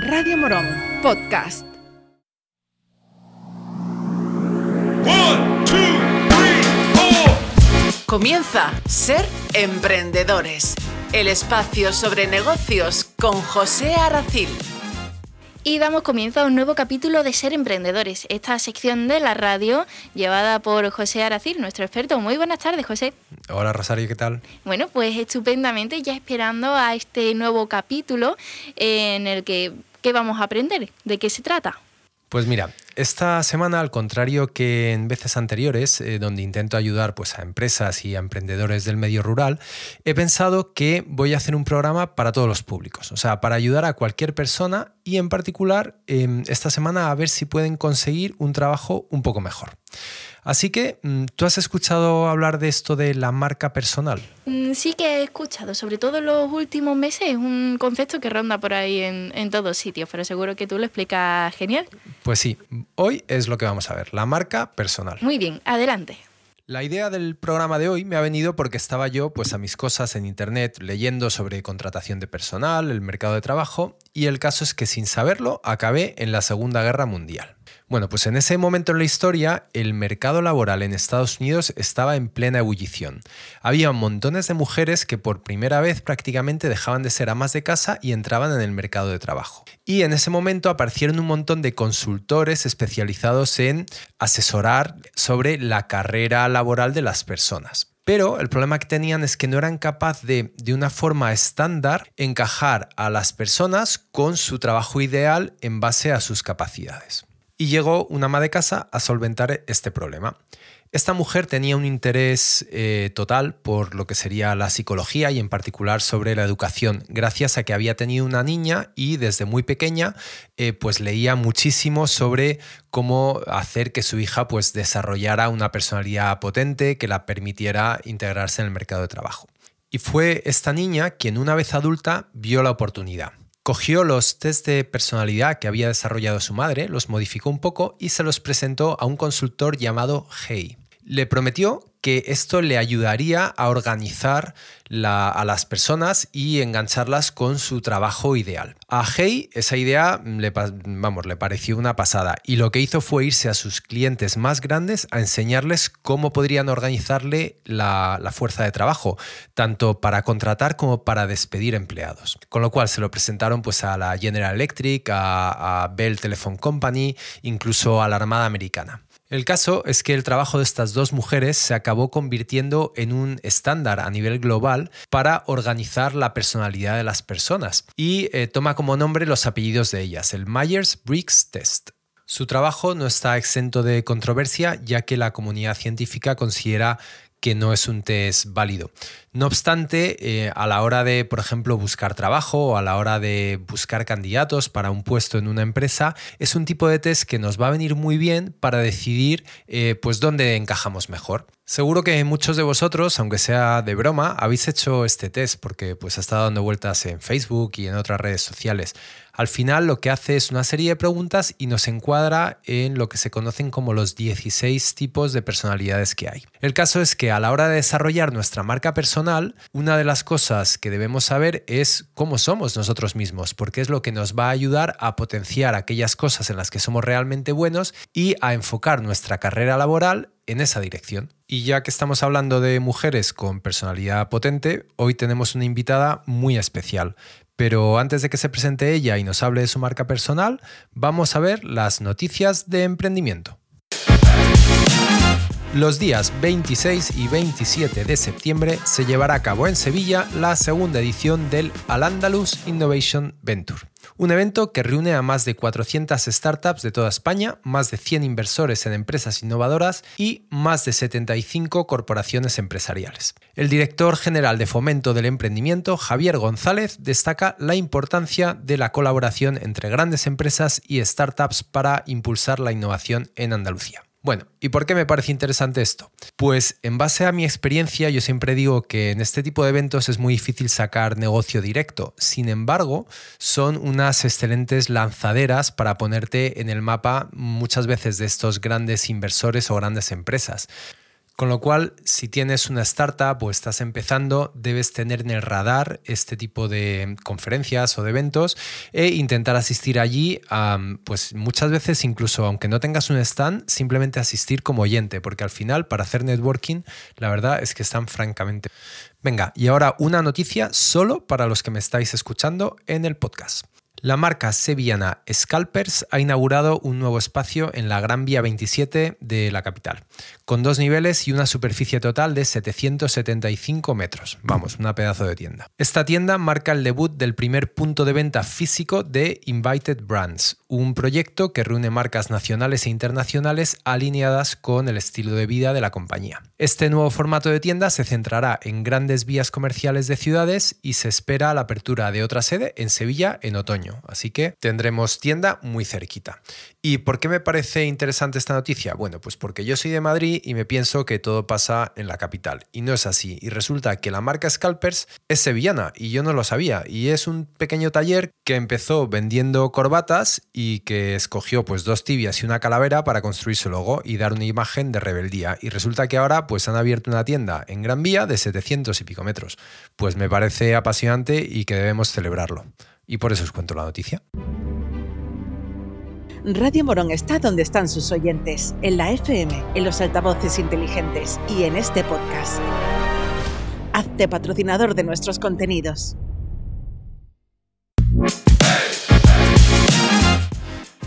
Radio Morón Podcast. Comienza Ser Emprendedores, el espacio sobre negocios con José Aracil. Y damos comienzo a un nuevo capítulo de Ser Emprendedores, esta sección de la radio llevada por José Aracil, nuestro experto. Muy buenas tardes, José. Hola, Rosario, ¿qué tal? Bueno, pues estupendamente, ya esperando a este nuevo capítulo en el que ¿qué vamos a aprender? ¿De qué se trata? Pues mira, esta semana, al contrario que en veces anteriores, eh, donde intento ayudar pues, a empresas y a emprendedores del medio rural, he pensado que voy a hacer un programa para todos los públicos, o sea, para ayudar a cualquier persona y en particular em, esta semana a ver si pueden conseguir un trabajo un poco mejor. Así que, mm, ¿tú has escuchado hablar de esto de la marca personal? Mm, sí que he escuchado, sobre todo en los últimos meses, es un concepto que ronda por ahí en, en todos sitios, pero seguro que tú lo explicas genial. Pues sí, hoy es lo que vamos a ver, la marca personal. Muy bien, adelante. La idea del programa de hoy me ha venido porque estaba yo pues a mis cosas en internet leyendo sobre contratación de personal, el mercado de trabajo y el caso es que sin saberlo acabé en la Segunda Guerra Mundial. Bueno, pues en ese momento en la historia, el mercado laboral en Estados Unidos estaba en plena ebullición. Había montones de mujeres que por primera vez prácticamente dejaban de ser amas de casa y entraban en el mercado de trabajo. Y en ese momento aparecieron un montón de consultores especializados en asesorar sobre la carrera laboral de las personas. Pero el problema que tenían es que no eran capaces de, de una forma estándar, encajar a las personas con su trabajo ideal en base a sus capacidades y llegó una ama de casa a solventar este problema. Esta mujer tenía un interés eh, total por lo que sería la psicología y en particular sobre la educación, gracias a que había tenido una niña y desde muy pequeña eh, pues leía muchísimo sobre cómo hacer que su hija pues desarrollara una personalidad potente que la permitiera integrarse en el mercado de trabajo. Y fue esta niña quien una vez adulta vio la oportunidad. Cogió los test de personalidad que había desarrollado su madre, los modificó un poco y se los presentó a un consultor llamado Hey. Le prometió que esto le ayudaría a organizar a las personas y engancharlas con su trabajo ideal. A Hey esa idea le, vamos, le pareció una pasada y lo que hizo fue irse a sus clientes más grandes a enseñarles cómo podrían organizarle la, fuerza de trabajo, tanto para contratar como para despedir empleados. Con lo cual se lo presentaron pues, a la General Electric, a Bell Telephone Company, incluso a la Armada Americana. El caso es que el trabajo de estas dos mujeres se acabó convirtiendo en un estándar a nivel global para organizar la personalidad de las personas y eh, toma como nombre los apellidos de ellas, el Myers-Briggs Test. Su trabajo no está exento de controversia ya que la comunidad científica considera que no es un test válido. No obstante, eh, a la hora de, por ejemplo, buscar trabajo o a la hora de buscar candidatos para un puesto en una empresa, es un tipo de test que nos va a venir muy bien para decidir eh, pues dónde encajamos mejor. Seguro que muchos de vosotros, aunque sea de broma, habéis hecho este test porque pues ha estado dando vueltas en Facebook y en otras redes sociales. Al final lo que hace es una serie de preguntas y nos encuadra en lo que se conocen como los 16 tipos de personalidades que hay. El caso es que a la hora de desarrollar nuestra marca personal, una de las cosas que debemos saber es cómo somos nosotros mismos, porque es lo que nos va a ayudar a potenciar aquellas cosas en las que somos realmente buenos y a enfocar nuestra carrera laboral en esa dirección. Y ya que estamos hablando de mujeres con personalidad potente, hoy tenemos una invitada muy especial. Pero antes de que se presente ella y nos hable de su marca personal, vamos a ver las noticias de emprendimiento. Los días 26 y 27 de septiembre se llevará a cabo en Sevilla la segunda edición del Al-Andalus Innovation Venture, un evento que reúne a más de 400 startups de toda España, más de 100 inversores en empresas innovadoras y más de 75 corporaciones empresariales. El director general de Fomento del Emprendimiento, Javier González, destaca la importancia de la colaboración entre grandes empresas y startups para impulsar la innovación en Andalucía. Bueno, ¿y por qué me parece interesante esto? Pues en base a mi experiencia yo siempre digo que en este tipo de eventos es muy difícil sacar negocio directo. Sin embargo, son unas excelentes lanzaderas para ponerte en el mapa muchas veces de estos grandes inversores o grandes empresas. Con lo cual, si tienes una startup o estás empezando, debes tener en el radar este tipo de conferencias o de eventos e intentar asistir allí, pues muchas veces incluso aunque no tengas un stand, simplemente asistir como oyente, porque al final para hacer networking, la verdad es que están francamente... Venga, y ahora una noticia solo para los que me estáis escuchando en el podcast. La marca sevillana Scalpers ha inaugurado un nuevo espacio en la Gran Vía 27 de la capital, con dos niveles y una superficie total de 775 metros. Vamos, una pedazo de tienda. Esta tienda marca el debut del primer punto de venta físico de Invited Brands, un proyecto que reúne marcas nacionales e internacionales alineadas con el estilo de vida de la compañía. Este nuevo formato de tienda se centrará en grandes vías comerciales de ciudades y se espera la apertura de otra sede en Sevilla en otoño. Así que tendremos tienda muy cerquita. ¿Y por qué me parece interesante esta noticia? Bueno, pues porque yo soy de Madrid y me pienso que todo pasa en la capital. Y no es así. Y resulta que la marca Scalpers es sevillana y yo no lo sabía. Y es un pequeño taller que empezó vendiendo corbatas y que escogió pues dos tibias y una calavera para construir su logo y dar una imagen de rebeldía. Y resulta que ahora pues han abierto una tienda en Gran Vía de 700 y pico metros. Pues me parece apasionante y que debemos celebrarlo. Y por eso os cuento la noticia. Radio Morón está donde están sus oyentes, en la FM, en los altavoces inteligentes y en este podcast. Hazte patrocinador de nuestros contenidos.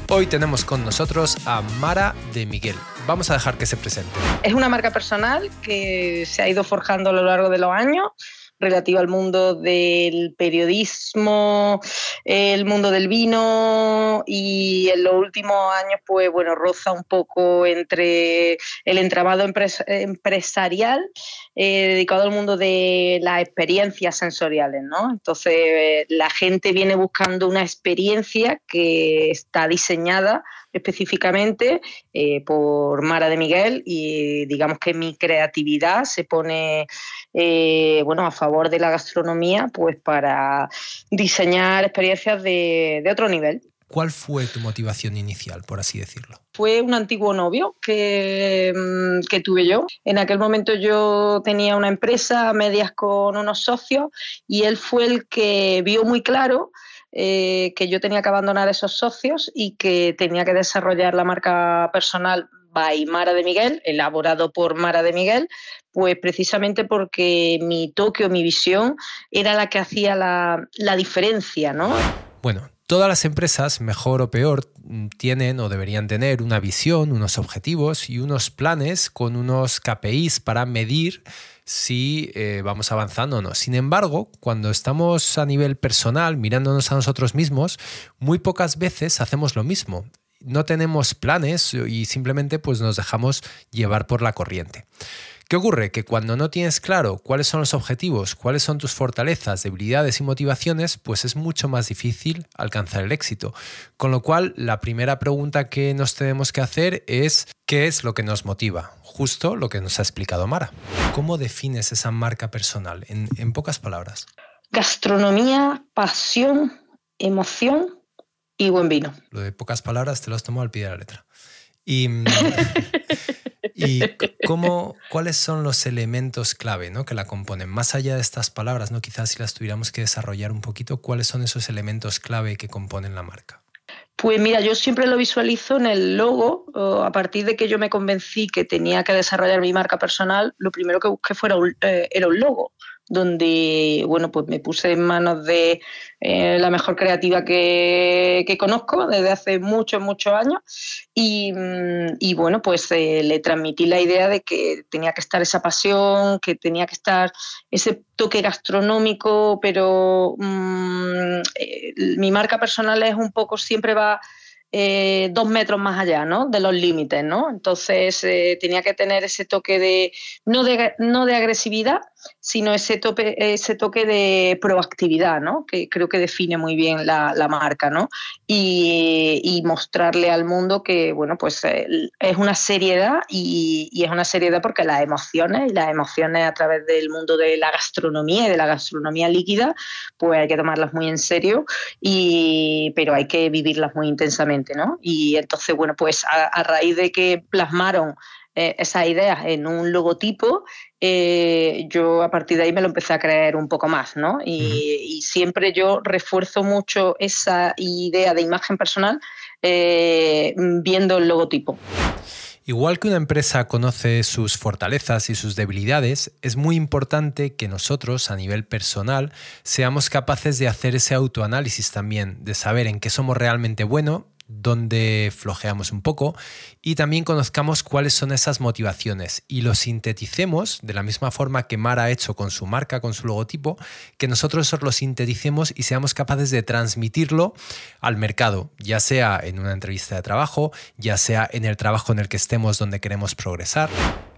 Hoy tenemos con nosotros a Mara de Miguel. Vamos a dejar que se presente. Es una marca personal que se ha ido forjando a lo largo de los años relativa al mundo del periodismo, el mundo del vino y en los últimos años, pues bueno, roza un poco entre el entramado empresarial eh, dedicado al mundo de las experiencias sensoriales, ¿no? Entonces, la gente viene buscando una experiencia que está diseñada específicamente eh, por Mara de Miguel y digamos que mi creatividad se pone eh, bueno, a favor de la gastronomía pues para diseñar experiencias de, otro nivel. ¿Cuál fue tu motivación inicial, por así decirlo? Fue un antiguo novio que, mm, que, tuve yo. En aquel momento yo tenía una empresa a medias con unos socios y él fue el que vio muy claro eh, que yo tenía que abandonar esos socios y que tenía que desarrollar la marca personal by Mara de Miguel, elaborado por Mara de Miguel, pues precisamente porque mi toque o mi visión era la que hacía la, la diferencia, ¿no? Bueno, Todas las empresas, mejor o peor, tienen o deberían tener una visión, unos objetivos y unos planes con unos KPIs para medir si eh, vamos avanzando o no. Sin embargo, cuando estamos a nivel personal, mirándonos a nosotros mismos, muy pocas veces hacemos lo mismo. No tenemos planes y simplemente pues, nos dejamos llevar por la corriente. ¿Qué ocurre? Que cuando no tienes claro cuáles son los objetivos, cuáles son tus fortalezas, debilidades y motivaciones, pues es mucho más difícil alcanzar el éxito. Con lo cual, la primera pregunta que nos tenemos que hacer es ¿qué es lo que nos motiva? Justo lo que nos ha explicado Mara. ¿Cómo defines esa marca personal en, en pocas palabras? Gastronomía, pasión, emoción y buen vino. Lo de pocas palabras te lo has tomado al pie de la letra. Y mm, ¿Y cómo, cuáles son los elementos clave ¿no? que la componen? Más allá de estas palabras, ¿no? quizás si las tuviéramos que desarrollar un poquito, ¿cuáles son esos elementos clave que componen la marca? Pues mira, yo siempre lo visualizo en el logo. A partir de que yo me convencí que tenía que desarrollar mi marca personal, lo primero que busqué fuera eh, era un logo donde bueno pues me puse en manos de eh, la mejor creativa que, conozco desde hace muchos muchos años. Y, mm, bueno pues eh, le transmití la idea de que tenía que estar esa pasión que tenía que estar ese toque gastronómico pero mm, eh, mi marca personal es un poco siempre va dos metros más allá ¿no? de los límites, ¿no? Entonces tenía que tener ese toque de no de, no de agresividad, sino ese, tope, ese toque de proactividad, ¿no? que creo que define muy bien la, marca, ¿no? Y, mostrarle al mundo que bueno, pues eh, es una seriedad y, es una seriedad porque las emociones, y las emociones a través del mundo de la gastronomía y de la gastronomía líquida, pues hay que tomarlas muy en serio, y, pero hay que vivirlas muy intensamente, ¿no? Y entonces, bueno, pues a raíz de que plasmaron eh, esas ideas en un logotipo, eh, yo a partir de ahí me lo empecé a creer un poco más, ¿no? Y, siempre yo refuerzo mucho esa idea de imagen personal eh, viendo el logotipo. Igual que una empresa conoce sus fortalezas y sus debilidades, es muy importante que nosotros, a nivel personal, seamos capaces de hacer ese autoanálisis también, de saber en qué somos realmente buenos donde flojeamos un poco y también conozcamos cuáles son esas motivaciones y lo sinteticemos de la misma forma que Mara ha hecho con su marca, con su logotipo, que nosotros lo sinteticemos y seamos capaces de transmitirlo al mercado, ya sea en una entrevista de trabajo, ya sea en el trabajo en el que estemos donde queremos progresar.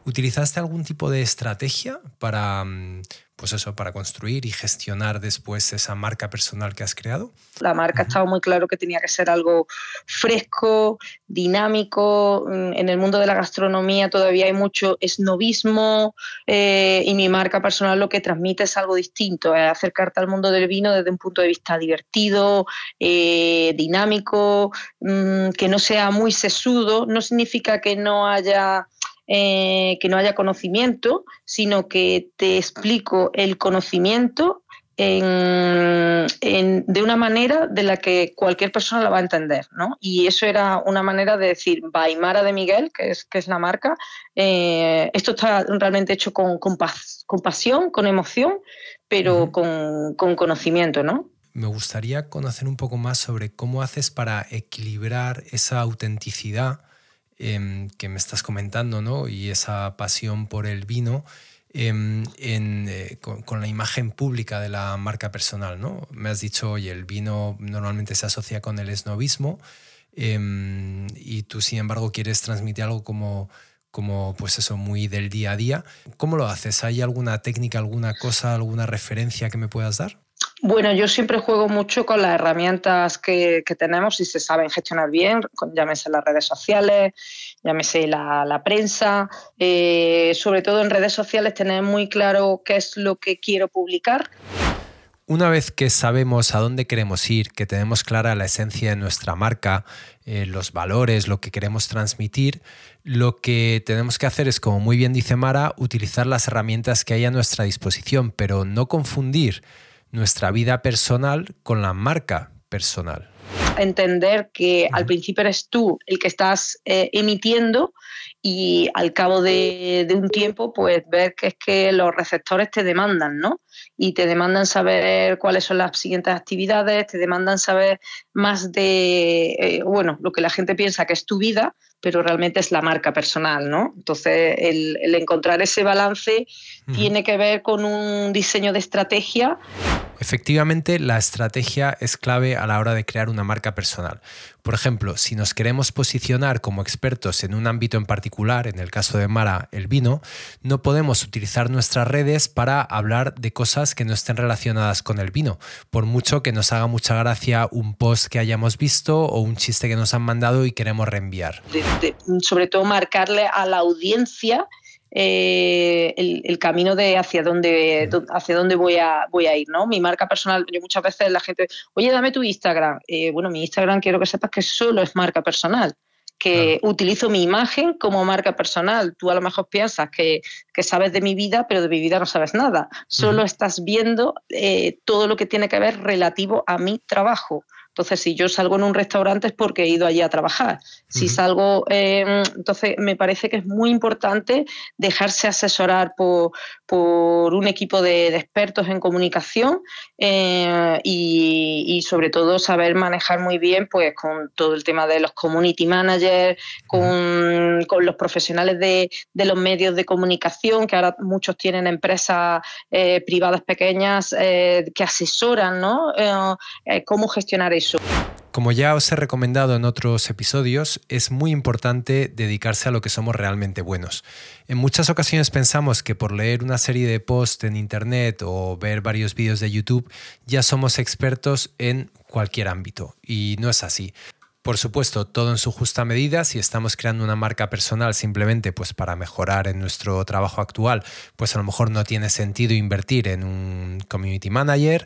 ¿Utilizaste algún tipo de estrategia para mm, pues eso, para construir y gestionar después esa marca personal que has creado? La marca estaba muy claro que tenía que ser algo fresco, dinámico. Mm, en el mundo de la gastronomía todavía hay mucho esnovismo eh, y mi marca personal lo que transmite es algo distinto, es acercarte al mundo del vino desde un punto de vista divertido, eh, dinámico, mm, que no sea muy sesudo. No significa que no haya eh, que no haya conocimiento, sino que te explico el conocimiento de una manera de la que cualquier persona la va a entender, ¿no? Y eso era una manera de decir, Baimara de Miguel, que es, que es la marca, eh, esto está realmente hecho con, con, pasión, con emoción, pero con, con conocimiento, ¿no? Me gustaría conocer un poco más sobre cómo haces para equilibrar esa autenticidad Em, que me estás comentando, ¿no? Y esa pasión por el vino. Em, eh, con, la imagen pública de la marca personal, ¿no? Me has dicho, oye, el vino normalmente se asocia con el esnovismo em, y tú, sin embargo, quieres transmitir algo como, como, pues eso, muy del día a día. ¿Cómo lo haces? ¿Hay alguna técnica, alguna cosa, alguna referencia que me puedas dar? Bueno, yo siempre juego mucho con las herramientas que, tenemos y se saben gestionar bien, llámese las redes sociales, llámese la, prensa. Eh, sobre todo en redes sociales tener muy claro qué es lo que quiero publicar. Una vez que sabemos a dónde queremos ir, que tenemos clara la esencia de nuestra marca, eh, los valores, lo que queremos transmitir, lo que tenemos que hacer es, como muy bien dice Mara, utilizar las herramientas que hay a nuestra disposición, pero no confundir nuestra vida personal con la marca personal. Entender que al principio eres tú el que estás eh, emitiendo y al cabo de, un tiempo, pues ver que es que los receptores te demandan, ¿no? Y te demandan saber cuáles son las siguientes actividades, te demandan saber más de, eh, bueno, lo que la gente piensa que es tu vida, pero realmente es la marca personal, ¿no? Entonces, el, encontrar ese balance tiene que ver con un diseño de estrategia. Efectivamente, la estrategia es clave a la hora de crear una marca personal. Por ejemplo, si nos queremos posicionar como expertos en un ámbito en particular, en el caso de Mara, el vino, no podemos utilizar nuestras redes para hablar de cosas que no estén relacionadas con el vino, por mucho que nos haga mucha gracia un post que hayamos visto o un chiste que nos han mandado y queremos reenviar. Sobre todo marcarle a la audiencia eh, el, camino de hacia dónde, hacia dónde voy a, voy a ir, ¿no? Mi marca personal, yo muchas veces la gente, oye, dame tu Instagram. Eh, bueno, mi Instagram quiero que sepas que solo es marca personal que utilizo mi imagen como marca personal. Tú a lo mejor piensas que, sabes de mi vida, pero de mi vida no sabes nada. Solo estás viendo eh, todo lo que tiene que ver relativo a mi trabajo. Entonces, si yo salgo en un restaurante es porque he ido allí a trabajar. Si salgo, eh, entonces me parece que es muy importante dejarse asesorar por, un equipo de, expertos en comunicación eh, y, sobre todo saber manejar muy bien pues con todo el tema de los community managers, con, los profesionales de, los medios de comunicación, que ahora muchos tienen empresas eh, privadas pequeñas que asesoran ¿no? cómo gestionar eso. Como ya os he recomendado en otros episodios, es muy importante dedicarse a lo que somos realmente buenos. En muchas ocasiones pensamos que por leer una serie de posts en Internet o ver varios vídeos de YouTube ya somos expertos en cualquier ámbito, y no es así. Por supuesto, todo en su justa medida. Si estamos creando una marca personal simplemente pues para mejorar en nuestro trabajo actual, pues a lo mejor no tiene sentido invertir en un community manager,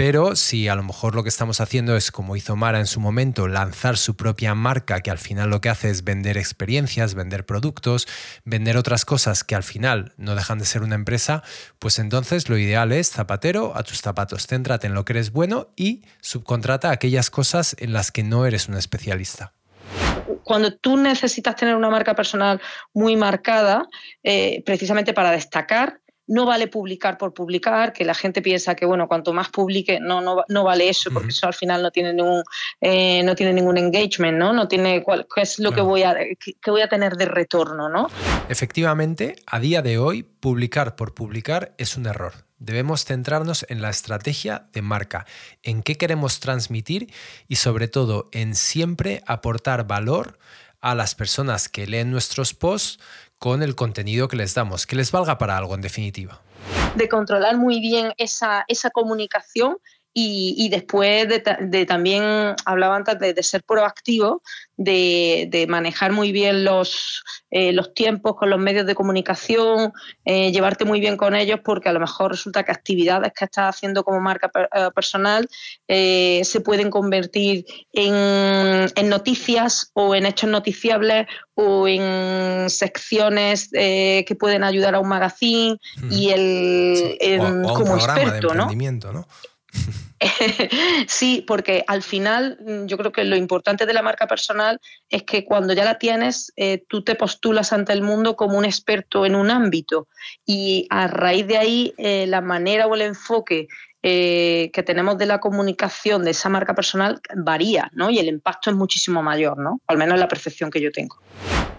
Pero si a lo mejor lo que estamos haciendo es, como hizo Mara en su momento, lanzar su propia marca, que al final lo que hace es vender experiencias, vender productos, vender otras cosas que al final no dejan de ser una empresa, pues entonces lo ideal es zapatero a tus zapatos. Céntrate en lo que eres bueno y subcontrata aquellas cosas en las que no eres un especialista cuando tú necesitas tener una marca personal muy marcada, eh, precisamente para destacar, no vale publicar por publicar, que la gente piensa que bueno, cuanto más publique, no, no, vale eso, porque eso al final no tiene ningún, eh, no tiene ningún engagement, ¿no? No tiene cuál, qué es lo que voy a que voy a tener de retorno, ¿no? Efectivamente, a día de hoy, publicar por publicar es un error. Debemos centrarnos en la estrategia de marca, en qué queremos transmitir y sobre todo en siempre aportar valor a las personas que leen nuestros posts con el contenido que les damos, que les valga para algo en definitiva. De controlar muy bien esa, esa comunicación y, después de, también, hablaba antes de, ser proactivo, de, manejar muy bien los, eh, los tiempos con los medios de comunicación, eh, llevarte muy bien con ellos, porque a lo mejor resulta que actividades que estás haciendo como marca eh, personal se pueden convertir en, en, noticias o en hechos noticiables o en secciones que pueden ayudar a un magazine y el, como experto, ¿no? ¿no? sí, porque al final mm, yo creo que lo importante de la marca personal es que cuando ya la tienes, eh, tú te postulas ante el mundo como un experto en un ámbito y a raíz de ahí eh, la manera o el enfoque eh, que tenemos de la comunicación de esa marca personal varía, ¿no? Y el impacto es muchísimo mayor, ¿no? Al menos la percepción que yo tengo.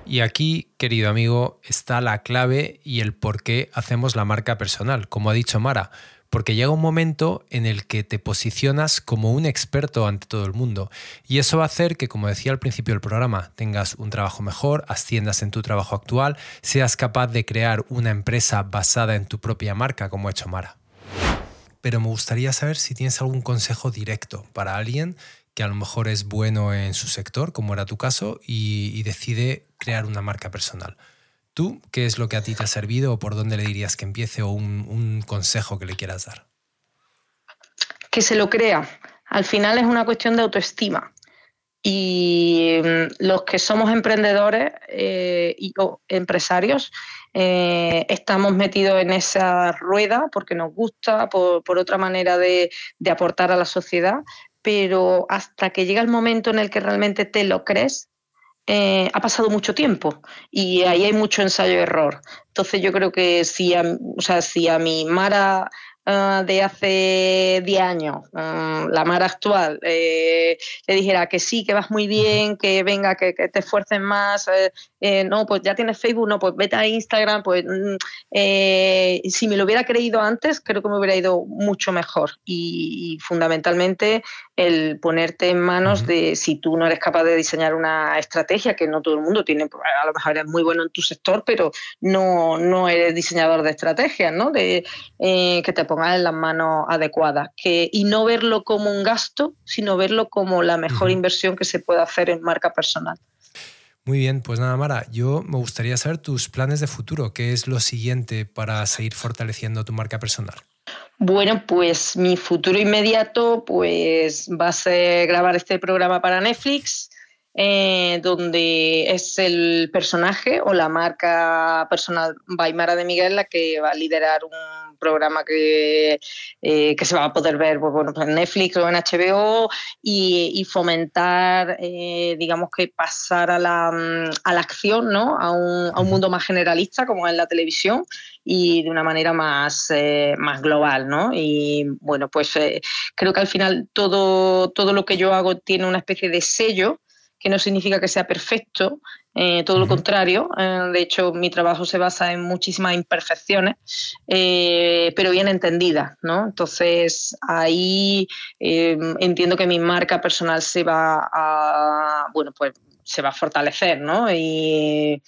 Y aquí, querido amigo, está la clave y el por qué hacemos la marca personal. Como ha dicho Mara, porque llega un momento en el que te posicionas como un experto ante todo el mundo. Y eso va a hacer que, como decía al principio del programa, tengas un trabajo mejor, asciendas en tu trabajo actual, seas capaz de crear una empresa basada en tu propia marca, como ha hecho Mara. Pero me gustaría saber si tienes algún consejo directo para alguien que a lo mejor es bueno en su sector, como era tu caso, y, y decide crear una marca personal. ¿Tú qué es lo que a ti te ha servido o por dónde le dirías que empiece o un, consejo que le quieras dar? Que se lo crea. Al final es una cuestión de autoestima. Y mm, los que somos emprendedores eh, y empresarios eh, estamos metidos en esa rueda porque nos gusta, por, otra manera de, aportar a la sociedad, pero hasta que llega el momento en el que realmente te lo crees, eh, ha pasado mucho tiempo y ahí hay mucho ensayo y error. Entonces yo creo que si a, o sea, si a mi Mara Ah, de hace 10 años, ah, la mar actual, eh, le dijera que sí, que vas muy bien, que venga, que, te esfuerces más, eh, eh, no, pues ya tienes Facebook, no, pues vete a Instagram, pues mm, si me lo hubiera creído antes, creo que me hubiera ido mucho mejor. Y, fundamentalmente el ponerte en manos de si tú no eres capaz de diseñar una estrategia, que no todo el mundo tiene, pues, a lo mejor eres muy bueno en tu sector, pero no, no eres diseñador de estrategias, ¿no? De que te pongas en las manos adecuadas. Que, y no verlo como un gasto, sino verlo como la mejor inversión que se puede hacer en marca personal. Muy bien, pues nada, Mara, yo me gustaría saber tus planes de futuro. ¿Qué es lo siguiente para seguir fortaleciendo tu marca personal? Bueno, pues mi futuro inmediato pues va a ser grabar este programa para Netflix, eh, donde es el personaje o la marca personal Baimara de Miguel la que va a liderar un programa que, eh, que se va a poder ver pues, bueno, en Netflix o en HBO y, fomentar, eh, digamos que pasar a la, mm, a la acción, ¿no? A un, a un, mundo más generalista como es la televisión y de una manera más, eh, más global, ¿no? Y bueno, pues creo que al final todo, todo lo que yo hago tiene una especie de sello que no significa que sea perfecto, eh, todo lo contrario. Eh, de hecho, mi trabajo se basa en muchísimas imperfecciones, eh, pero bien entendidas, ¿no? Entonces, ahí entiendo que mi marca personal se va a, bueno, pues se va a fortalecer, ¿no? Y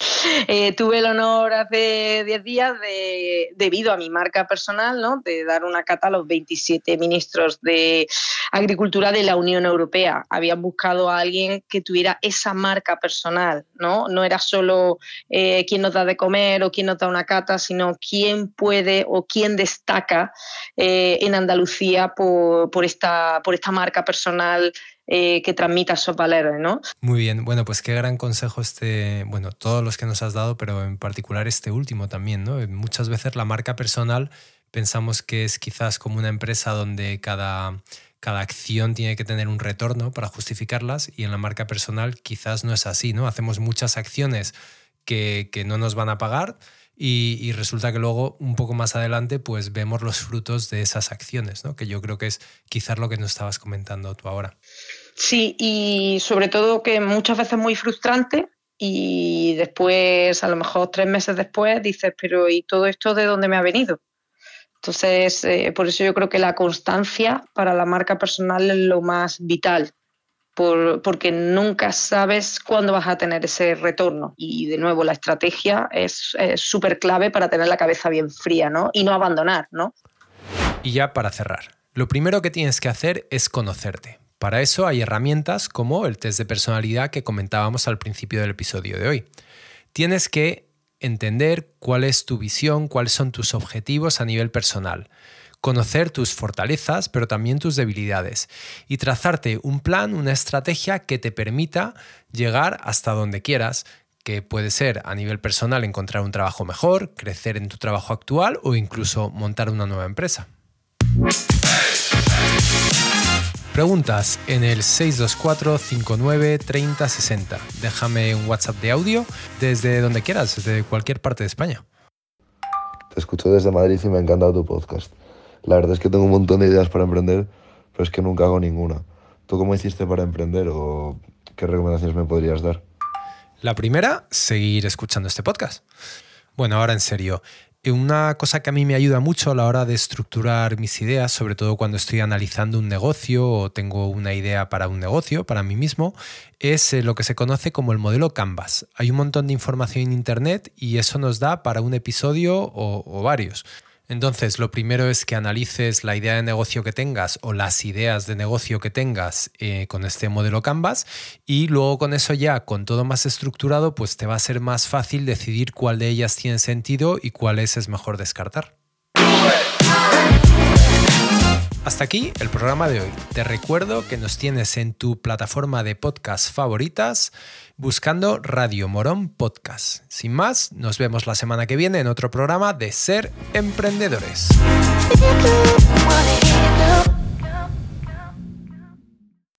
eh, tuve el honor hace 10 días de, debido a mi marca personal, ¿no? De dar una cata a los 27 ministros de Agricultura de la Unión Europea. Habían buscado a alguien que tuviera esa marca personal, ¿no? No era solo eh, quién nos da de comer o quién nos da una cata, sino quién puede o quién destaca eh, en Andalucía por, esta marca personal eh, que transmita esos valores, ¿no? Muy bien, bueno, pues qué gran consejo este, bueno, todos los que nos has dado, pero en particular este último también, ¿no? Muchas veces la marca personal pensamos que es quizás como una empresa donde cada, cada acción tiene que tener un retorno para justificarlas y en la marca personal quizás no es así, ¿no? Hacemos muchas acciones que, que no nos van a pagar y, resulta que luego un poco más adelante pues vemos los frutos de esas acciones, ¿no? que yo creo que es quizás lo que nos estabas comentando tú ahora. Sí, y sobre todo que muchas veces es muy frustrante y después, a lo mejor tres meses después, dices, pero ¿y todo esto de dónde me ha venido? Entonces, eh, por eso yo creo que la constancia para la marca personal es lo más vital porque nunca sabes cuándo vas a tener ese retorno. Y de nuevo, la estrategia es súper clave para tener la cabeza bien fría ¿no? y no abandonar. ¿no? Y ya para cerrar, lo primero que tienes que hacer es conocerte. Para eso hay herramientas como el test de personalidad que comentábamos al principio del episodio de hoy. Tienes que entender cuál es tu visión, cuáles son tus objetivos a nivel personal conocer tus fortalezas, pero también tus debilidades, y trazarte un plan, una estrategia que te permita llegar hasta donde quieras, que puede ser a nivel personal encontrar un trabajo mejor, crecer en tu trabajo actual o incluso montar una nueva empresa. Preguntas en el 624 59 30 60. Déjame un WhatsApp de audio desde donde quieras, desde cualquier parte de España. Te escucho desde Madrid y me ha encantado tu podcast. La verdad es que tengo un montón de ideas para emprender, pero es que nunca hago ninguna. ¿Tú cómo hiciste para emprender o qué recomendaciones me podrías dar? La primera, seguir escuchando este podcast. Bueno, ahora en serio, una cosa que a mí me ayuda mucho a la hora de estructurar mis ideas, sobre todo cuando estoy analizando un negocio o tengo una idea para un negocio, para mí mismo, es eh, lo que se conoce como el modelo Canvas. Hay un montón de información en Internet y eso nos da para un episodio o, o varios. Entonces, lo primero es que analices la idea de negocio que tengas o las ideas de negocio que tengas eh, con este modelo Canvas y luego con eso ya, con todo más estructurado, pues te va a ser más fácil decidir cuál de ellas tiene sentido y cuáles es mejor descartar. Hasta aquí el programa de hoy. Te recuerdo que nos tienes en tu plataforma de podcast favoritas buscando Radio Morón Podcast. Sin más, nos vemos la semana que viene en otro programa de Ser Emprendedores.